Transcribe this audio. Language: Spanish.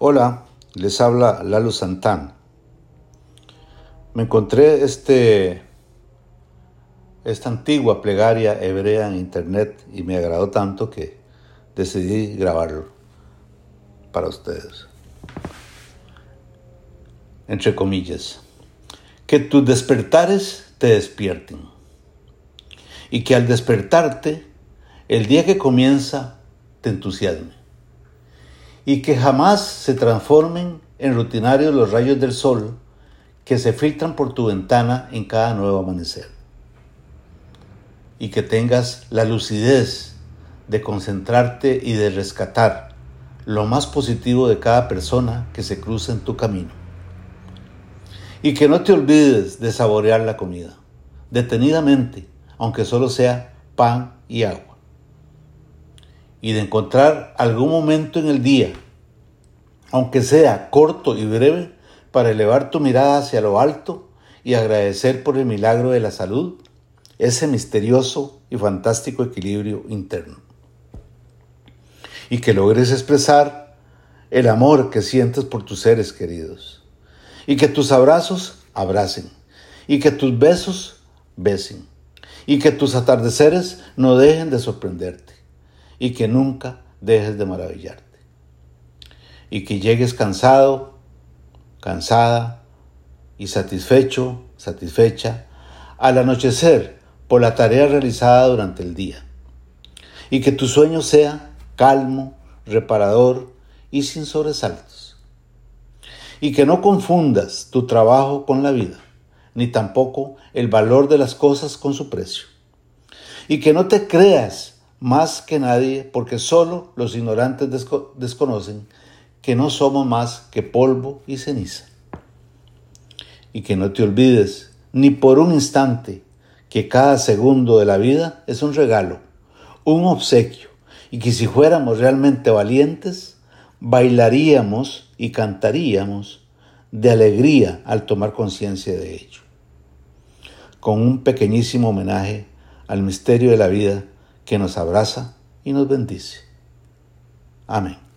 Hola, les habla Lalo Santán. Me encontré este, esta antigua plegaria hebrea en internet y me agradó tanto que decidí grabarlo para ustedes. Entre comillas, que tus despertares te despierten y que al despertarte, el día que comienza, te entusiasme y que jamás se transformen en rutinarios los rayos del sol que se filtran por tu ventana en cada nuevo amanecer. Y que tengas la lucidez de concentrarte y de rescatar lo más positivo de cada persona que se cruza en tu camino. Y que no te olvides de saborear la comida, detenidamente, aunque solo sea pan y agua y de encontrar algún momento en el día, aunque sea corto y breve, para elevar tu mirada hacia lo alto y agradecer por el milagro de la salud, ese misterioso y fantástico equilibrio interno. Y que logres expresar el amor que sientes por tus seres queridos. Y que tus abrazos abracen. Y que tus besos besen. Y que tus atardeceres no dejen de sorprenderte y que nunca dejes de maravillarte. Y que llegues cansado, cansada y satisfecho, satisfecha al anochecer por la tarea realizada durante el día. Y que tu sueño sea calmo, reparador y sin sobresaltos. Y que no confundas tu trabajo con la vida, ni tampoco el valor de las cosas con su precio. Y que no te creas más que nadie, porque solo los ignorantes desconocen que no somos más que polvo y ceniza. Y que no te olvides ni por un instante que cada segundo de la vida es un regalo, un obsequio, y que si fuéramos realmente valientes, bailaríamos y cantaríamos de alegría al tomar conciencia de ello. Con un pequeñísimo homenaje al misterio de la vida, que nos abraza y nos bendice. Amén.